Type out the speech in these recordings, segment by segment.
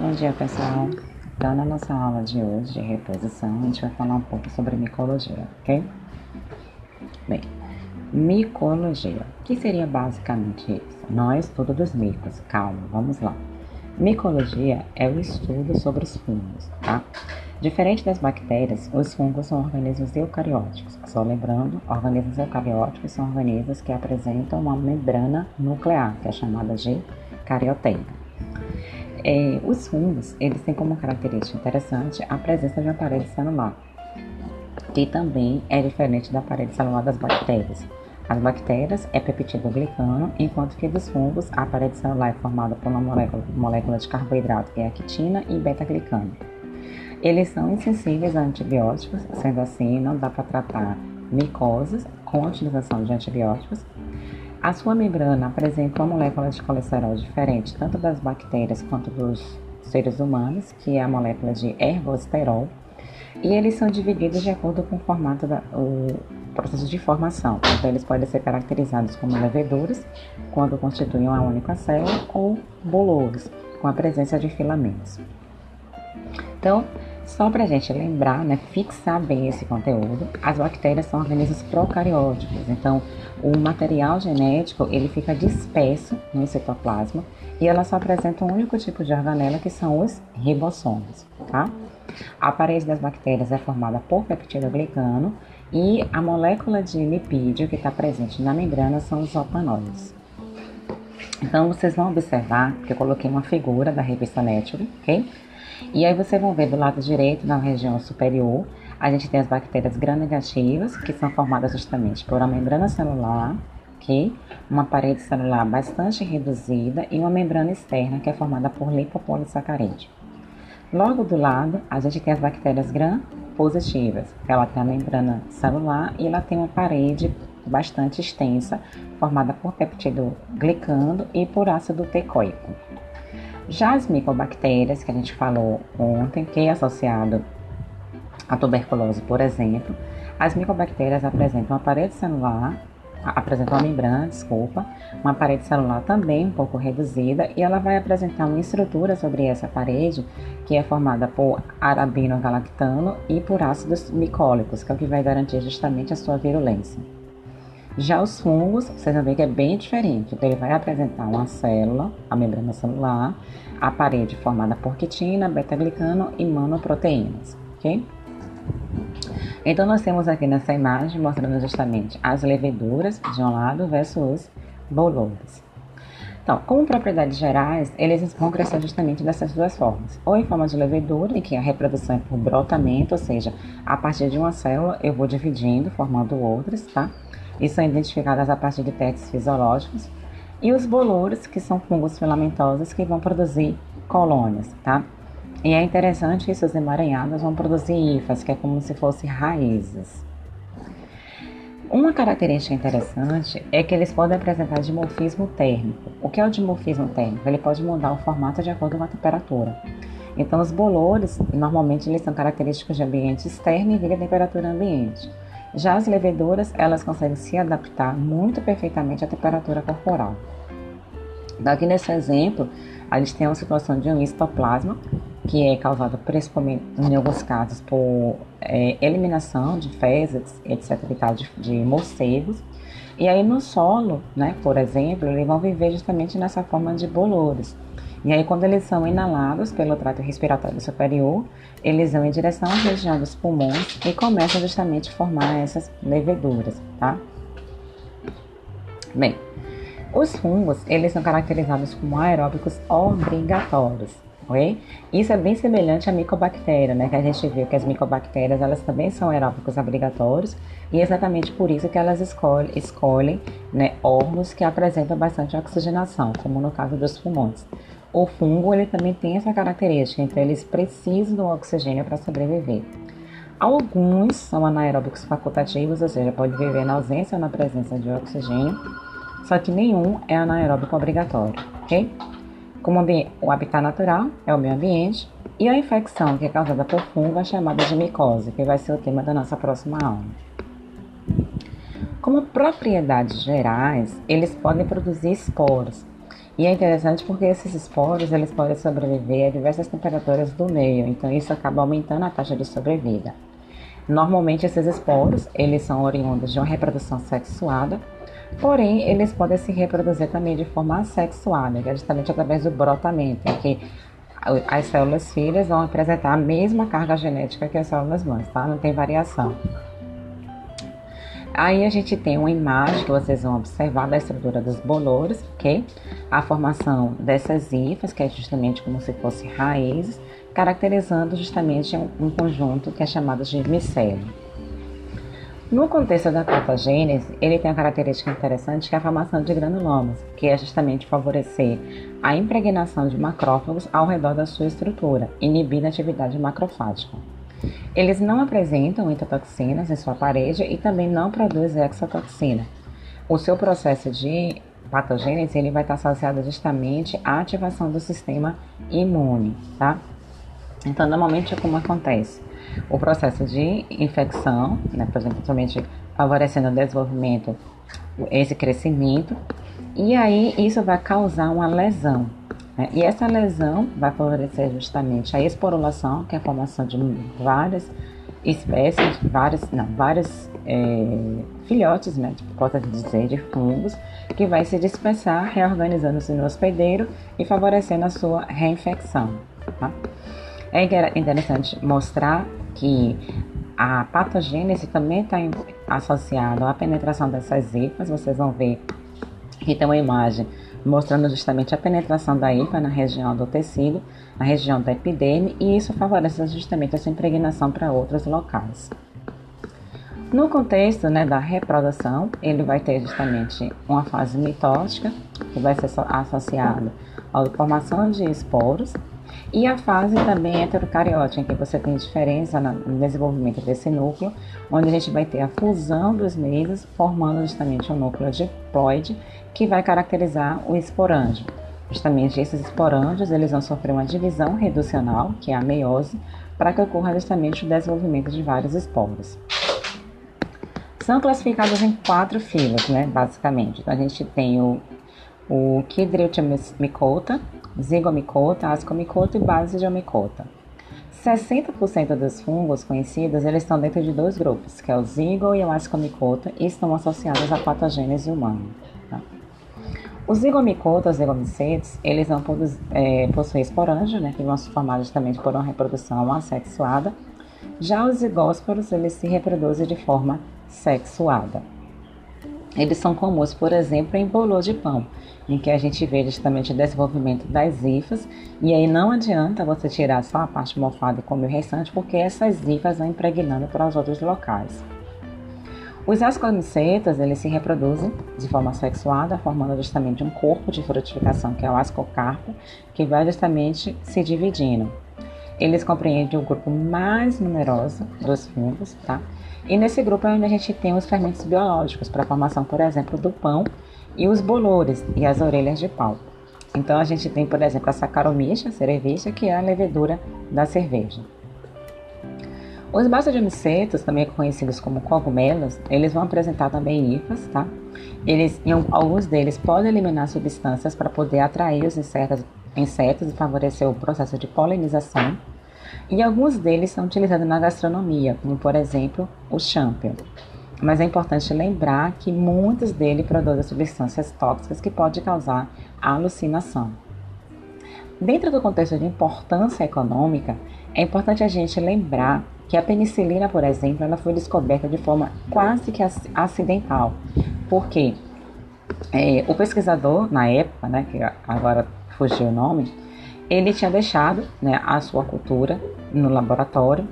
Bom dia, pessoal. Então, na nossa aula de hoje de reposição, a gente vai falar um pouco sobre micologia, ok? Bem, micologia. O que seria basicamente isso? Não é estudo dos micos, calma, vamos lá. Micologia é o estudo sobre os fungos, tá? Diferente das bactérias, os fungos são organismos eucarióticos. Só lembrando, organismos eucarióticos são organismos que apresentam uma membrana nuclear, que é chamada de carioteia. É, os fungos, eles têm como característica interessante a presença de uma parede celular, que também é diferente da parede celular das bactérias. As bactérias é peptidoglicano, enquanto que dos fungos a parede celular é formada por uma molécula, molécula de carboidrato, que é a quitina, e beta-glicano. Eles são insensíveis a antibióticos, sendo assim, não dá para tratar micoses com a utilização de antibióticos, a sua membrana apresenta uma molécula de colesterol diferente tanto das bactérias quanto dos seres humanos, que é a molécula de ergosterol, e eles são divididos de acordo com o formato do processo de formação. Então, eles podem ser caracterizados como leveduras, quando constituem uma única célula, ou bolores, com a presença de filamentos. Então, só para a gente lembrar, né, fixar bem esse conteúdo, as bactérias são organismos procarióticos, então o material genético ele fica disperso no citoplasma e ela só apresenta um único tipo de organela que são os ribossomos, tá? A parede das bactérias é formada por peptidoglicano e a molécula de lipídio que está presente na membrana são os organoides. Então vocês vão observar que eu coloquei uma figura da revista Nature, ok? E aí vocês vão ver do lado direito, na região superior, a gente tem as bactérias gram-negativas, que são formadas justamente por uma membrana celular, ok? Uma parede celular bastante reduzida e uma membrana externa, que é formada por lipopolissacarídeo. Logo do lado, a gente tem as bactérias gram-positivas, ela tem a membrana celular e ela tem uma parede bastante extensa, formada por peptido glicando e por ácido teicoico. Já as micobactérias, que a gente falou ontem, que é associado à tuberculose, por exemplo, as micobactérias apresentam uma parede celular, apresentam uma membrana, desculpa, uma parede celular também um pouco reduzida e ela vai apresentar uma estrutura sobre essa parede que é formada por arabinogalactano e por ácidos micólicos, que é o que vai garantir justamente a sua virulência. Já os fungos, vocês vão ver que é bem diferente. Então, ele vai apresentar uma célula, a membrana celular, a parede formada por quitina, beta-glicano e monoproteínas, ok? Então, nós temos aqui nessa imagem mostrando justamente as leveduras de um lado versus os bolores. Então, como propriedades gerais, eles vão crescer justamente dessas duas formas. Ou em forma de levedura, em que a reprodução é por brotamento, ou seja, a partir de uma célula eu vou dividindo, formando outras, tá? E são identificadas a partir de testes fisiológicos, e os bolores, que são fungos filamentosos que vão produzir colônias, tá? E é interessante que esses emaranhados vão produzir hifas, que é como se fossem raízes. Uma característica interessante é que eles podem apresentar dimorfismo térmico. O que é o dimorfismo térmico? Ele pode mudar o formato de acordo com a temperatura. Então, os bolores, normalmente, eles são característicos de ambiente externo e de temperatura ambiente. Já as leveduras, elas conseguem se adaptar muito perfeitamente à temperatura corporal. Então, aqui nesse exemplo, a gente tem uma situação de um histoplasma, que é causado principalmente, em alguns casos, por é, eliminação de fezes, etc. de, de morcegos. E aí no solo, né, por exemplo, eles vão viver justamente nessa forma de bolores. E aí, quando eles são inalados pelo trato respiratório superior, eles vão em direção à região dos pulmões e começam justamente a formar essas leveduras, tá? Bem, os fungos, eles são caracterizados como aeróbicos obrigatórios, ok? Isso é bem semelhante à micobactéria, né? Que a gente viu que as micobactérias, elas também são aeróbicos obrigatórios e é exatamente por isso que elas escolhem, escolhem né, órgãos que apresentam bastante oxigenação, como no caso dos pulmões. O fungo ele também tem essa característica, então eles precisam do oxigênio para sobreviver. Alguns são anaeróbicos facultativos, ou seja, pode viver na ausência ou na presença de oxigênio, só que nenhum é anaeróbico obrigatório, ok? Como o habitat natural é o meio ambiente, e a infecção que é causada por fungo é chamada de micose, que vai ser o tema da nossa próxima aula. Como propriedades gerais, eles podem produzir esporos, E é interessante porque esses esporos eles podem sobreviver a diversas temperaturas do meio, então isso acaba aumentando a taxa de sobrevida. Normalmente esses esporos eles são oriundos de uma reprodução sexuada, porém eles podem se reproduzir também de forma assexuada, que é justamente através do brotamento, em que as células filhas vão apresentar a mesma carga genética que as células mães, tá? Não tem variação. Aí a gente tem uma imagem que vocês vão observar da estrutura dos bolores, ok? A formação dessas hifas, que é justamente como se fossem raízes, caracterizando justamente um, conjunto que é chamado de micélio. No contexto da patogênese, ele tem uma característica interessante que é a formação de granulomas, que é justamente favorecer a impregnação de macrófagos ao redor da sua estrutura, inibindo a atividade macrofágica. Eles não apresentam entotoxinas em sua parede e também não produzem exotoxina. O seu processo de patogênese ele vai estar associado justamente à ativação do sistema imune, tá? Então, normalmente, como acontece? O processo de infecção, né, por exemplo, somente favorecendo o desenvolvimento, esse crescimento, e aí isso vai causar uma lesão? E essa lesão vai favorecer justamente a esporulação, que é a formação de várias espécies, várias, não, vários é, filhotes, né, tipo, pode dizer, de fungos, que vai se dispersar, reorganizando-se no hospedeiro e favorecendo a sua reinfecção. Tá? É interessante mostrar que a patogênese também está associada à penetração dessas hifas. Vocês vão ver que tem uma imagem mostrando justamente a penetração da IPA na região do tecido, na região da epiderme, e isso favorece justamente essa impregnação para outros locais. No contexto né, da reprodução, ele vai ter justamente uma fase mitótica, que vai ser associada à formação de esporos, e a fase também heterocariótica, em que você tem diferença no desenvolvimento desse núcleo, onde a gente vai ter a fusão dos meios, formando justamente o um núcleo diploide, que vai caracterizar o esporândio. Justamente esses esporângios, eles vão sofrer uma divisão reducional, que é a meiose, para que ocorra justamente o desenvolvimento de vários esporos. São classificados em quatro filas, né, basicamente. Então, a gente tem o, o zigomicota, ascomicota e basidiomicota. 60% dos fungos conhecidos eles estão dentro de dois grupos, que é o zigo e o ascomicota, e estão associados à patogênese humana. Tá? Os zigomicotas, zigomicetes, eles vão é, possuir esporângios, né, que vão se formar justamente por uma reprodução assexuada. Já os zigósporos, eles se reproduzem de forma sexuada. Eles são comuns, por exemplo, em bolor de pão, em que a gente vê justamente o desenvolvimento das hifas, e aí não adianta você tirar só a parte mofada e comer o restante, porque essas hifas vão impregnando para os outros locais. Os ascomicetas, eles se reproduzem de forma sexuada, formando justamente um corpo de frutificação, que é o ascocarpo, que vai justamente se dividindo. Eles compreendem o grupo mais numeroso dos fungos, tá? E nesse grupo é onde a gente tem os fermentos biológicos para a formação, por exemplo, do pão e os bolores e as orelhas de pau. Então a gente tem, por exemplo, a Saccharomyces cerevisiae, que é a levedura da cerveja. Os basidiomycetos, também conhecidos como cogumelos, eles vão apresentar também hifas, tá? Eles, alguns deles podem eliminar substâncias para poder atrair os insetos, insetos e favorecer o processo de polinização. E alguns deles são utilizados na gastronomia, como por exemplo o champion. Mas é importante lembrar que muitos deles produzem substâncias tóxicas que podem causar alucinação. Dentro do contexto de importância econômica, é importante a gente lembrar que a penicilina, por exemplo, ela foi descoberta de forma quase que acidental, porque é, o pesquisador na época, né, que agora fugiu o nome, ele tinha deixado né, a sua cultura no laboratório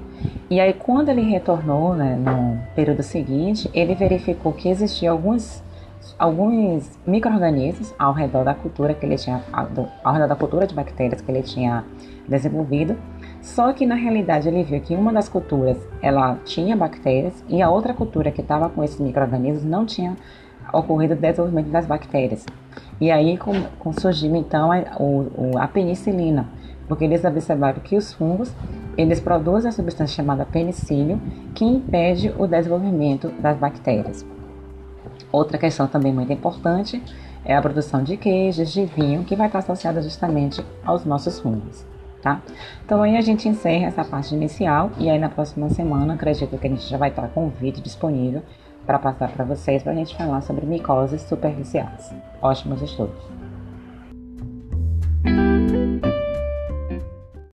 e aí quando ele retornou né, no período seguinte, ele verificou que existiam alguns alguns micro-organismos ao redor da cultura que ele tinha ao redor da cultura de bactérias que ele tinha desenvolvido só que na realidade ele viu que uma das culturas ela tinha bactérias e a outra cultura que estava com esses micro-organismos não tinha ocorrido o desenvolvimento das bactérias. E aí com, com surgiu então é a, o, a penicilina, porque eles observaram que os fungos eles produzem a substância chamada penicílio, que impede o desenvolvimento das bactérias. Outra questão também muito importante é a produção de queijos, de vinho, que vai estar associada justamente aos nossos fungos. Tá? Então aí a gente encerra essa parte inicial e aí na próxima semana acredito que a gente já vai estar com o vídeo disponível para passar para vocês para a gente falar sobre micoses superficiais. Ótimos estudos!